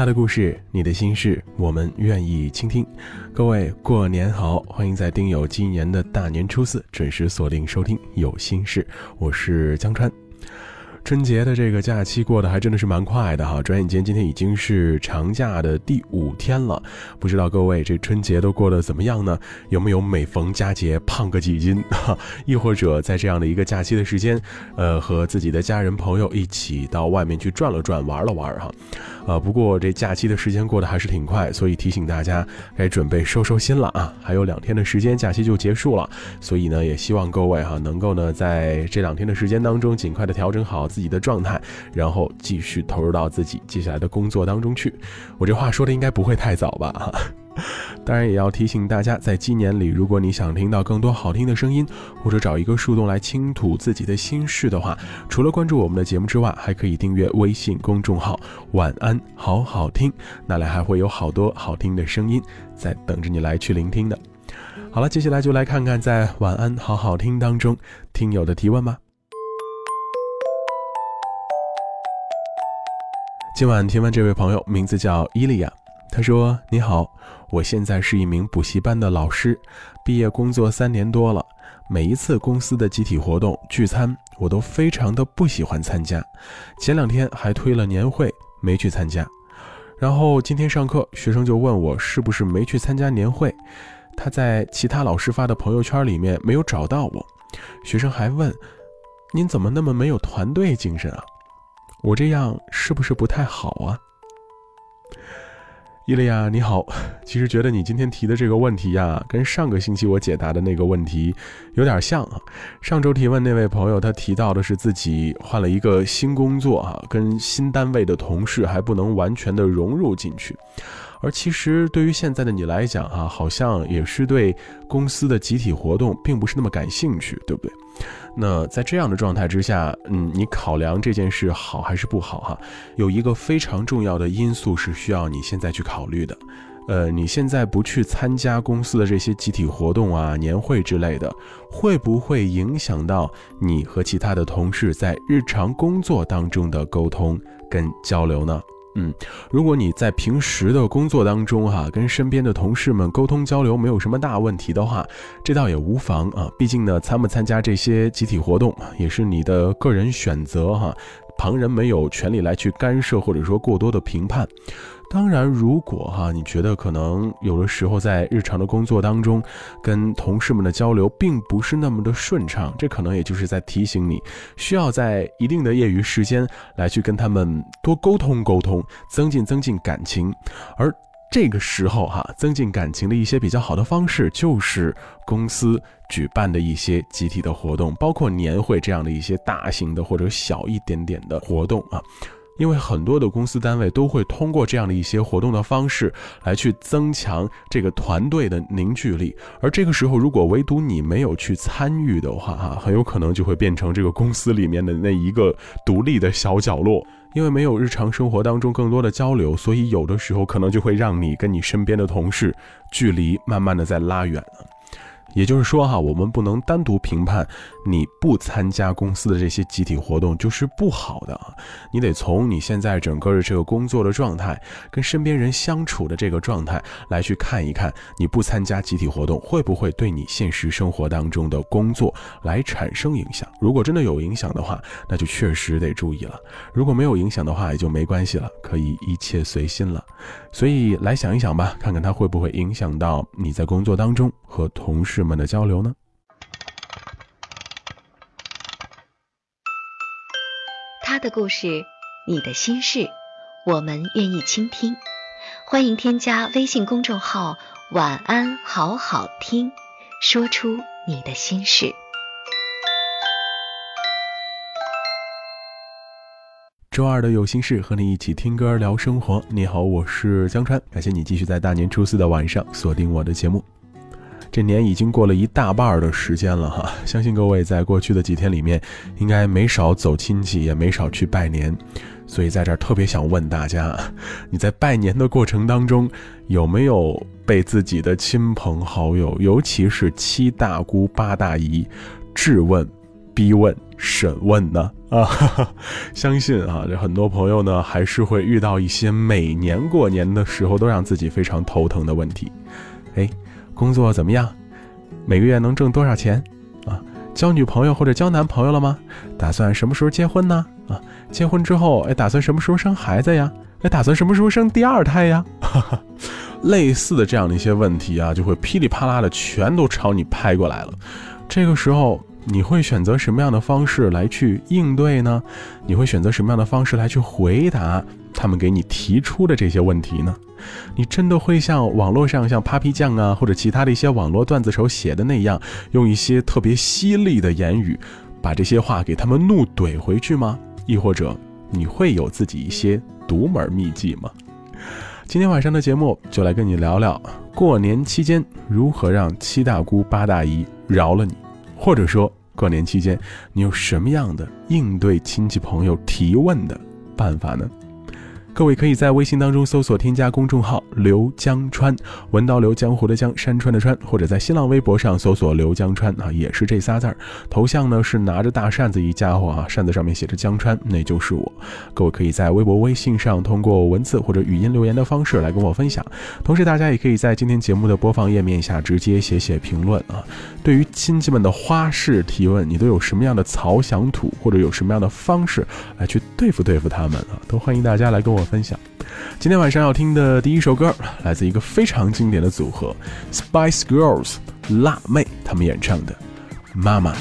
他的故事，你的心事，我们愿意倾听。各位过年好，欢迎在丁友今年的大年初四准时锁定收听《有心事》，我是江川。春节的这个假期过得还真的是蛮快的哈，转眼间今天已经是长假的第五天了。不知道各位这春节都过得怎么样呢？有没有每逢佳节胖个几斤？哈，亦或者在这样的一个假期的时间，呃，和自己的家人朋友一起到外面去转了转，玩了玩哈。啊，不过这假期的时间过得还是挺快，所以提醒大家该准备收收心了啊！还有两天的时间，假期就结束了，所以呢，也希望各位哈能够呢在这两天的时间当中，尽快的调整好自自己的状态，然后继续投入到自己接下来的工作当中去。我这话说的应该不会太早吧？哈。当然也要提醒大家，在今年里，如果你想听到更多好听的声音，或者找一个树洞来倾吐自己的心事的话，除了关注我们的节目之外，还可以订阅微信公众号“晚安好好听”，那里还会有好多好听的声音在等着你来去聆听的。好了，接下来就来看看在“晚安好好听”当中听友的提问吧。今晚提问这位朋友名字叫伊利亚。他说：“你好，我现在是一名补习班的老师，毕业工作三年多了。每一次公司的集体活动聚餐，我都非常的不喜欢参加。前两天还推了年会，没去参加。然后今天上课，学生就问我是不是没去参加年会。他在其他老师发的朋友圈里面没有找到我。学生还问：您怎么那么没有团队精神啊？我这样是不是不太好啊？”伊利亚，你好。其实觉得你今天提的这个问题呀，跟上个星期我解答的那个问题有点像啊。上周提问那位朋友，他提到的是自己换了一个新工作啊，跟新单位的同事还不能完全的融入进去。而其实对于现在的你来讲啊，好像也是对公司的集体活动并不是那么感兴趣，对不对？那在这样的状态之下，嗯，你考量这件事好还是不好哈？有一个非常重要的因素是需要你现在去考虑的，呃，你现在不去参加公司的这些集体活动啊、年会之类的，会不会影响到你和其他的同事在日常工作当中的沟通跟交流呢？嗯，如果你在平时的工作当中哈，跟身边的同事们沟通交流没有什么大问题的话，这倒也无妨啊。毕竟呢，参不参加这些集体活动也是你的个人选择哈，旁人没有权利来去干涉或者说过多的评判。当然，如果哈你觉得可能有的时候在日常的工作当中，跟同事们的交流并不是那么的顺畅，这可能也就是在提醒你，需要在一定的业余时间来去跟他们多沟通沟通，增进增进感情。而这个时候哈，增进感情的一些比较好的方式，就是公司举办的一些集体的活动，包括年会这样的一些大型的或者小一点点的活动啊。因为很多的公司单位都会通过这样的一些活动的方式来去增强这个团队的凝聚力，而这个时候如果唯独你没有去参与的话，哈，很有可能就会变成这个公司里面的那一个独立的小角落。因为没有日常生活当中更多的交流，所以有的时候可能就会让你跟你身边的同事距离慢慢的在拉远了。也就是说哈，我们不能单独评判你不参加公司的这些集体活动就是不好的啊，你得从你现在整个的这个工作的状态，跟身边人相处的这个状态来去看一看，你不参加集体活动会不会对你现实生活当中的工作来产生影响？如果真的有影响的话，那就确实得注意了；如果没有影响的话，也就没关系了，可以一切随心了。所以来想一想吧，看看它会不会影响到你在工作当中和同事。们的交流呢？他的故事，你的心事，我们愿意倾听。欢迎添加微信公众号“晚安好好听”，说出你的心事。周二的有心事，和你一起听歌聊生活。你好，我是江川，感谢你继续在大年初四的晚上锁定我的节目。这年已经过了一大半的时间了哈，相信各位在过去的几天里面，应该没少走亲戚，也没少去拜年。所以在这儿特别想问大家，你在拜年的过程当中，有没有被自己的亲朋好友，尤其是七大姑八大姨，质问、逼问、审问呢？啊，相信啊，这很多朋友呢，还是会遇到一些每年过年的时候都让自己非常头疼的问题。哎，工作怎么样？每个月能挣多少钱？啊，交女朋友或者交男朋友了吗？打算什么时候结婚呢？啊，结婚之后，哎，打算什么时候生孩子呀？哎，打算什么时候生第二胎呀？哈 哈类似的这样的一些问题啊，就会噼里啪啦的全都朝你拍过来了。这个时候，你会选择什么样的方式来去应对呢？你会选择什么样的方式来去回答他们给你提出的这些问题呢？你真的会像网络上像 Papi 酱啊，或者其他的一些网络段子手写的那样，用一些特别犀利的言语，把这些话给他们怒怼回去吗？亦或者你会有自己一些独门秘籍吗？今天晚上的节目就来跟你聊聊过年期间如何让七大姑八大姨饶了你，或者说过年期间你有什么样的应对亲戚朋友提问的办法呢？各位可以在微信当中搜索添加公众号“刘江川”，文刀刘江湖的江山川的川，或者在新浪微博上搜索“刘江川”啊，也是这仨字儿。头像呢是拿着大扇子一家伙啊，扇子上面写着江川，那就是我。各位可以在微博、微信上通过文字或者语音留言的方式来跟我分享。同时，大家也可以在今天节目的播放页面下直接写写评论啊。对于亲戚们的花式提问，你都有什么样的曹想土，或者有什么样的方式来去对付对付他们啊？都欢迎大家来跟我我分享。今天晚上要听的第一首歌，来自一个非常经典的组合 Spice Girls 辣妹他们演唱的《妈妈》。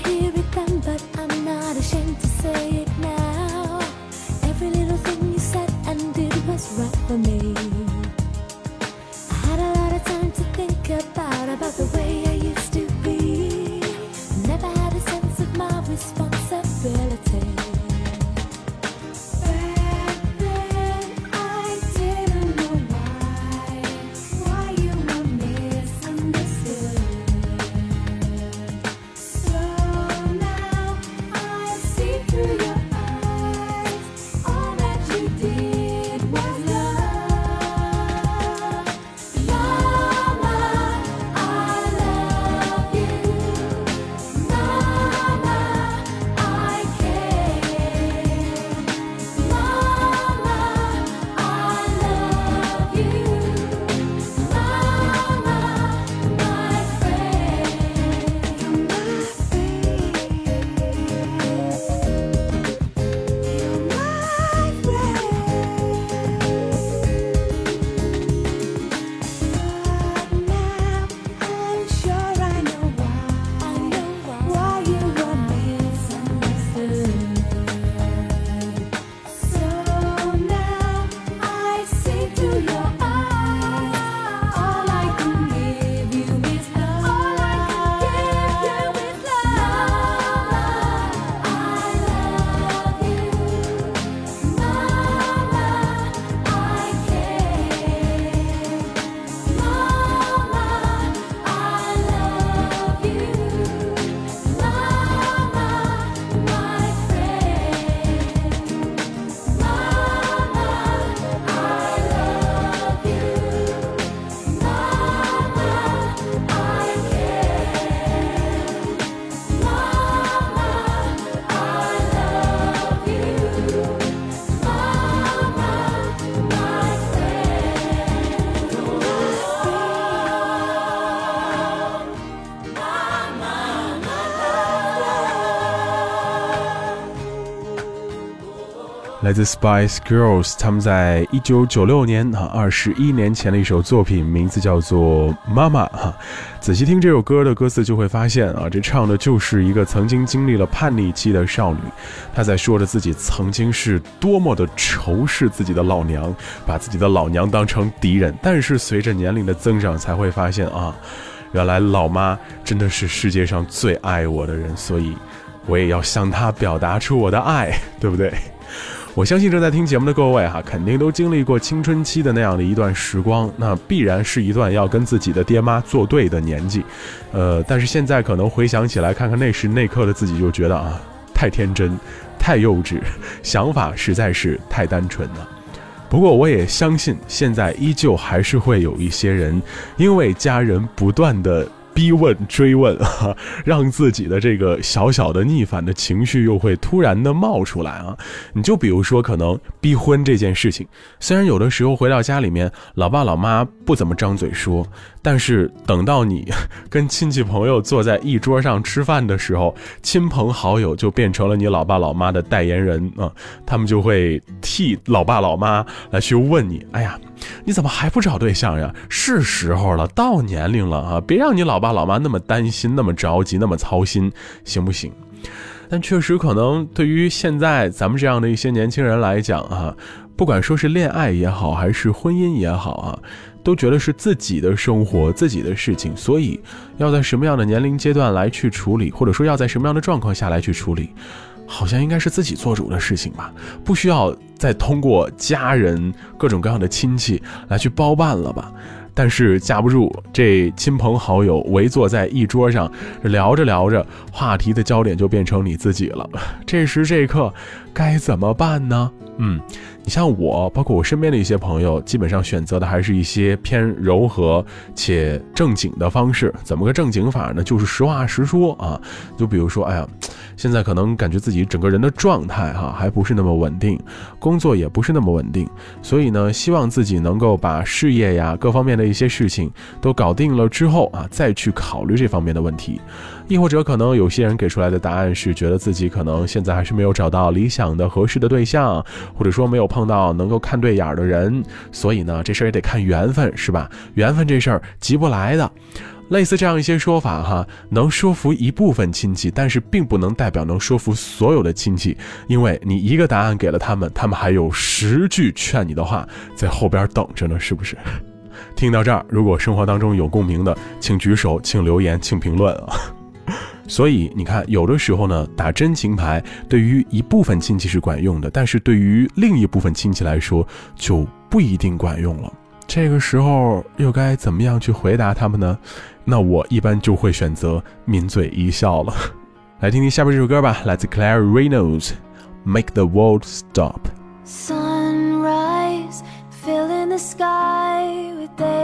to hear. The Spice Girls，他们在一九九六年啊，二十一年前的一首作品，名字叫做《妈妈》哈。仔细听这首歌的歌词，就会发现啊，这唱的就是一个曾经经历了叛逆期的少女，她在说着自己曾经是多么的仇视自己的老娘，把自己的老娘当成敌人。但是随着年龄的增长，才会发现啊，原来老妈真的是世界上最爱我的人，所以我也要向她表达出我的爱，对不对？我相信正在听节目的各位哈，肯定都经历过青春期的那样的一段时光，那必然是一段要跟自己的爹妈作对的年纪，呃，但是现在可能回想起来，看看那时那刻的自己，就觉得啊，太天真，太幼稚，想法实在是太单纯了。不过我也相信，现在依旧还是会有一些人，因为家人不断的。逼问、追问，哈，让自己的这个小小的逆反的情绪又会突然的冒出来啊！你就比如说，可能逼婚这件事情，虽然有的时候回到家里面，老爸老妈不怎么张嘴说。但是等到你跟亲戚朋友坐在一桌上吃饭的时候，亲朋好友就变成了你老爸老妈的代言人啊，他们就会替老爸老妈来去问你：哎呀，你怎么还不找对象呀？是时候了，到年龄了啊，别让你老爸老妈那么担心、那么着急、那么操心，行不行？但确实可能对于现在咱们这样的一些年轻人来讲啊，不管说是恋爱也好，还是婚姻也好啊。都觉得是自己的生活、自己的事情，所以要在什么样的年龄阶段来去处理，或者说要在什么样的状况下来去处理，好像应该是自己做主的事情吧，不需要再通过家人、各种各样的亲戚来去包办了吧。但是架不住这亲朋好友围坐在一桌上聊着聊着，话题的焦点就变成你自己了。这时这刻该怎么办呢？嗯。你像我，包括我身边的一些朋友，基本上选择的还是一些偏柔和且正经的方式。怎么个正经法呢？就是实话实说啊。就比如说，哎呀，现在可能感觉自己整个人的状态哈还不是那么稳定，工作也不是那么稳定，所以呢，希望自己能够把事业呀各方面的一些事情都搞定了之后啊，再去考虑这方面的问题。亦或者可能有些人给出来的答案是觉得自己可能现在还是没有找到理想的合适的对象，或者说没有碰到能够看对眼的人，所以呢这事儿也得看缘分，是吧？缘分这事儿急不来的。类似这样一些说法哈，能说服一部分亲戚，但是并不能代表能说服所有的亲戚，因为你一个答案给了他们，他们还有十句劝你的话在后边等着呢，是不是？听到这儿，如果生活当中有共鸣的，请举手，请留言，请评论啊。所以你看，有的时候呢，打真情牌对于一部分亲戚是管用的，但是对于另一部分亲戚来说就不一定管用了。这个时候又该怎么样去回答他们呢？那我一般就会选择抿嘴一笑了。来听听下边这首歌吧，来自 Claire Reynolds，《Make the World Stop》。Sunrise, fill in the sky with day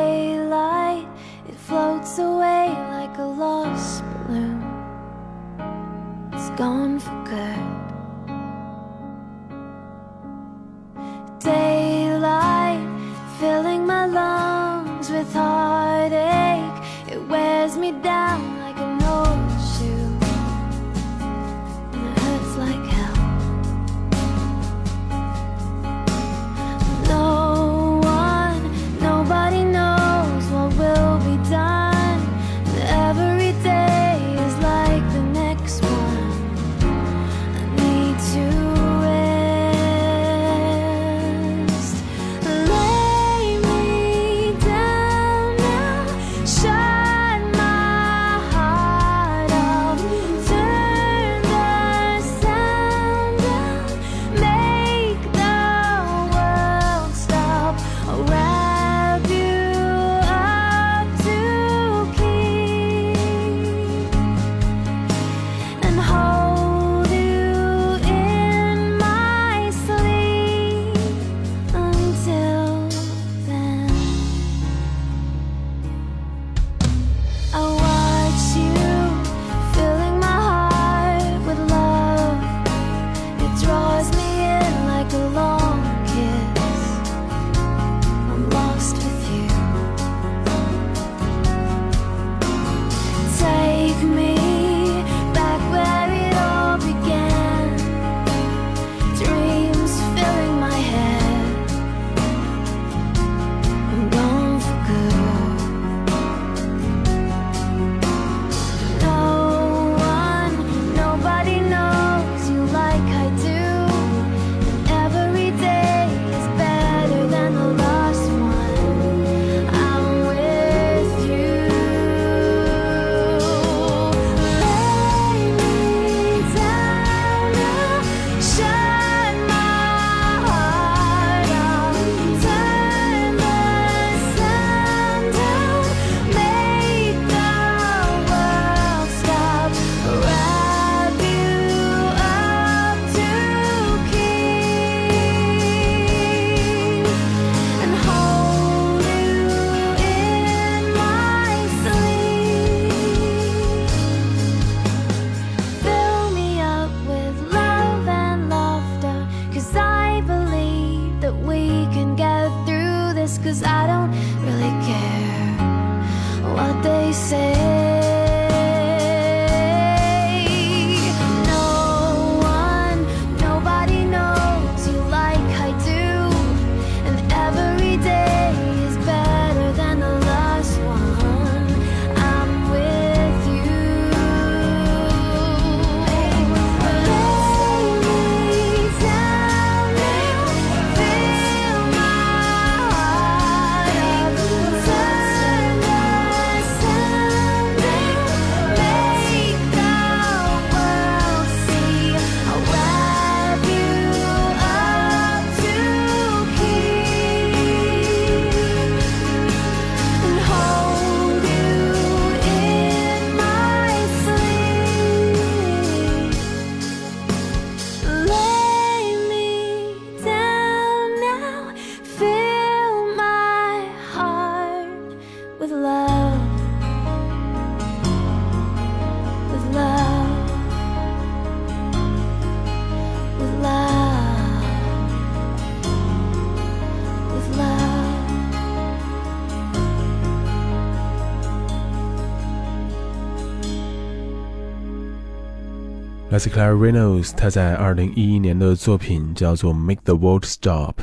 来自 Claire Reynolds，她在二零一一年的作品叫做《Make the World Stop》。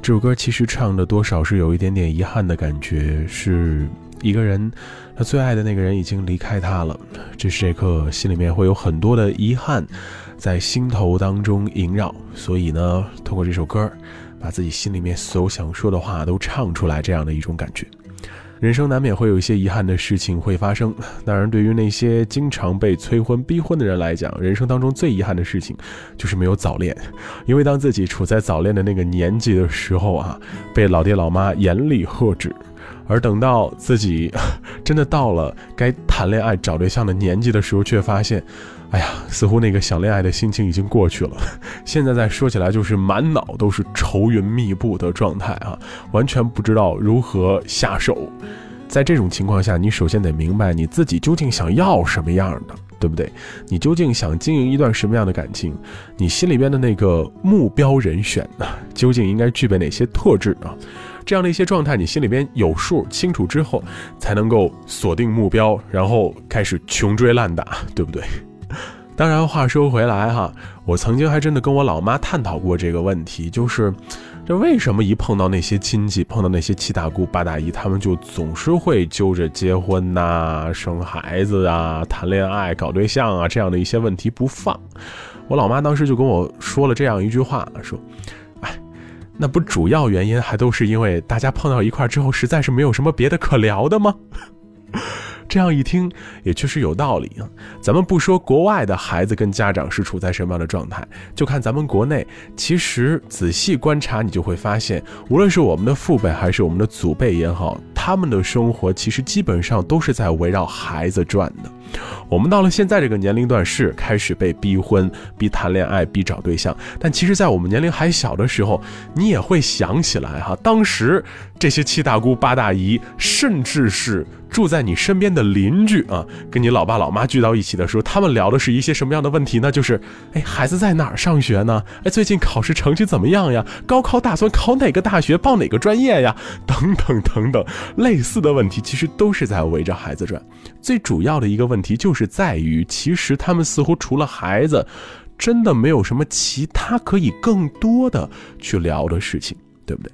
这首歌其实唱的多少是有一点点遗憾的感觉，是一个人，他最爱的那个人已经离开他了，这时这刻心里面会有很多的遗憾在心头当中萦绕，所以呢，通过这首歌，把自己心里面所有想说的话都唱出来，这样的一种感觉。人生难免会有一些遗憾的事情会发生，当然，对于那些经常被催婚逼婚的人来讲，人生当中最遗憾的事情就是没有早恋，因为当自己处在早恋的那个年纪的时候啊，被老爹老妈严厉呵止，而等到自己 真的到了该谈恋爱找对象的年纪的时候，却发现。哎呀，似乎那个想恋爱的心情已经过去了，现在再说起来就是满脑都是愁云密布的状态啊，完全不知道如何下手。在这种情况下，你首先得明白你自己究竟想要什么样的，对不对？你究竟想经营一段什么样的感情？你心里边的那个目标人选呢，究竟应该具备哪些特质啊？这样的一些状态，你心里边有数清楚之后，才能够锁定目标，然后开始穷追烂打，对不对？当然，话说回来哈，我曾经还真的跟我老妈探讨过这个问题，就是这为什么一碰到那些亲戚，碰到那些七大姑八大姨，他们就总是会揪着结婚呐、生孩子啊、谈恋爱、搞对象啊这样的一些问题不放。我老妈当时就跟我说了这样一句话，说：“哎，那不主要原因还都是因为大家碰到一块之后，实在是没有什么别的可聊的吗？”这样一听也确实有道理啊。咱们不说国外的孩子跟家长是处在什么样的状态，就看咱们国内，其实仔细观察，你就会发现，无论是我们的父辈还是我们的祖辈也好，他们的生活其实基本上都是在围绕孩子转的。我们到了现在这个年龄段是开始被逼婚、逼谈恋爱、逼找对象，但其实，在我们年龄还小的时候，你也会想起来哈，当时这些七大姑八大姨，甚至是住在你身边的邻居啊，跟你老爸老妈聚到一起的时候，他们聊的是一些什么样的问题呢？就是，哎，孩子在哪儿上学呢？哎，最近考试成绩怎么样呀？高考打算考哪个大学，报哪个专业呀？等等等等，类似的问题，其实都是在围着孩子转。最主要的一个问问题就是在于，其实他们似乎除了孩子，真的没有什么其他可以更多的去聊的事情，对不对？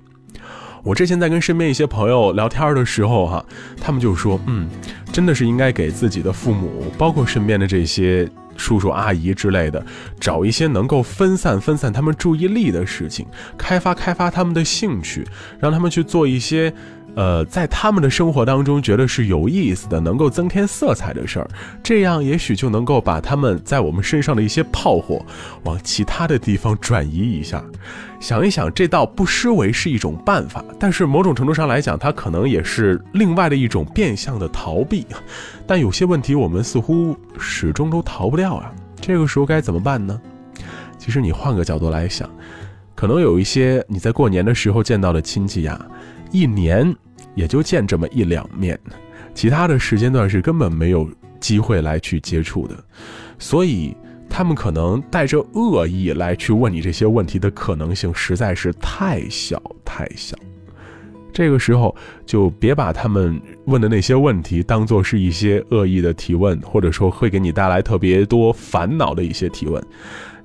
我之前在跟身边一些朋友聊天的时候，哈，他们就说，嗯，真的是应该给自己的父母，包括身边的这些叔叔阿姨之类的，找一些能够分散分散他们注意力的事情，开发开发他们的兴趣，让他们去做一些。呃，在他们的生活当中，觉得是有意思的，能够增添色彩的事儿，这样也许就能够把他们在我们身上的一些炮火，往其他的地方转移一下。想一想，这倒不失为是一种办法，但是某种程度上来讲，它可能也是另外的一种变相的逃避。但有些问题，我们似乎始终都逃不掉啊。这个时候该怎么办呢？其实你换个角度来想，可能有一些你在过年的时候见到的亲戚呀。一年也就见这么一两面，其他的时间段是根本没有机会来去接触的，所以他们可能带着恶意来去问你这些问题的可能性实在是太小太小。这个时候就别把他们问的那些问题当做是一些恶意的提问，或者说会给你带来特别多烦恼的一些提问。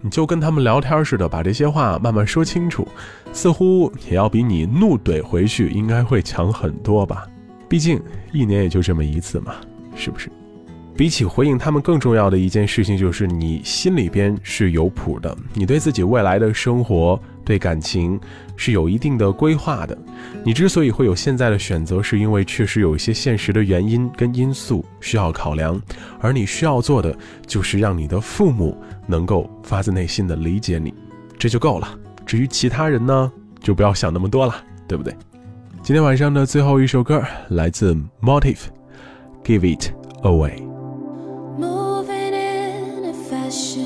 你就跟他们聊天似的，把这些话慢慢说清楚，似乎也要比你怒怼回去应该会强很多吧。毕竟一年也就这么一次嘛，是不是？比起回应他们，更重要的一件事情就是你心里边是有谱的，你对自己未来的生活。对感情是有一定的规划的。你之所以会有现在的选择，是因为确实有一些现实的原因跟因素需要考量，而你需要做的就是让你的父母能够发自内心的理解你，这就够了。至于其他人呢，就不要想那么多了，对不对？今天晚上的最后一首歌来自 Motive，Give It Away。Moving in a fashion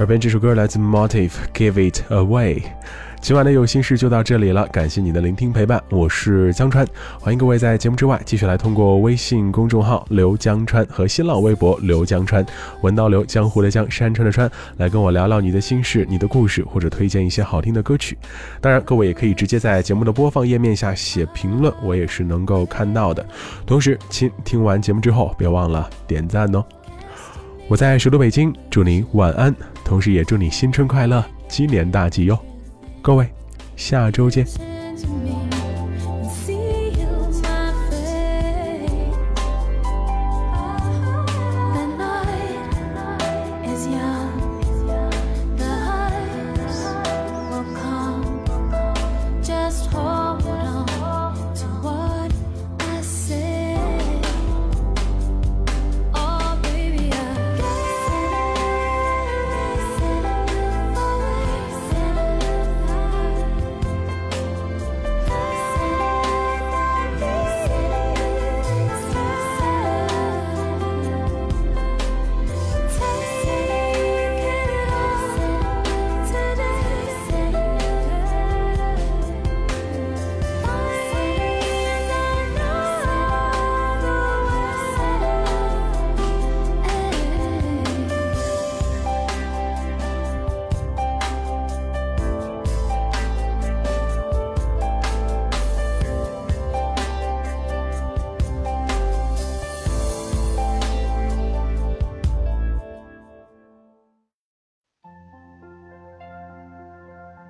耳边这首歌来自 Motive Give It Away。今晚的有心事就到这里了，感谢你的聆听陪伴，我是江川，欢迎各位在节目之外继续来通过微信公众号刘江川和新浪微博刘江川，文刀刘江湖的江山川的川，来跟我聊聊你的心事、你的故事，或者推荐一些好听的歌曲。当然，各位也可以直接在节目的播放页面下写评论，我也是能够看到的。同时，亲听完节目之后，别忘了点赞哦。我在首都北京，祝您晚安，同时也祝你新春快乐，鸡年大吉哟。各位，下周见。